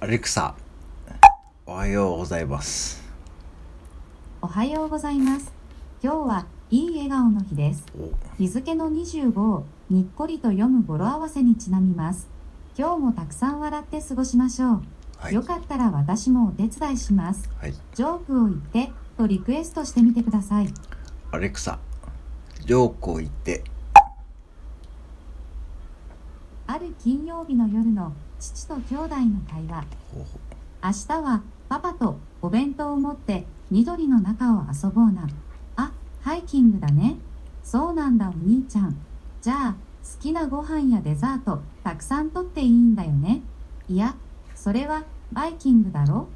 アレクサ、おはようございます。おはようございます。今日はいい笑顔の日です。お日付の25をにっこりと読む語呂合わせにちなみます。今日もたくさん笑って過ごしましょう。はい。よかったら私もお手伝いします。はい。ジョークを言ってとリクエストしてみてください。アレクサ、ジョークを言って、ある金曜日の夜の父と兄弟の会話。明日はパパとお弁当を持って緑の中を遊ぼうな。あ、ハイキングだね。そうなんだお兄ちゃん。じゃあ好きなご飯やデザートたくさんとっていいんだよね。いや、それはバイキングだろ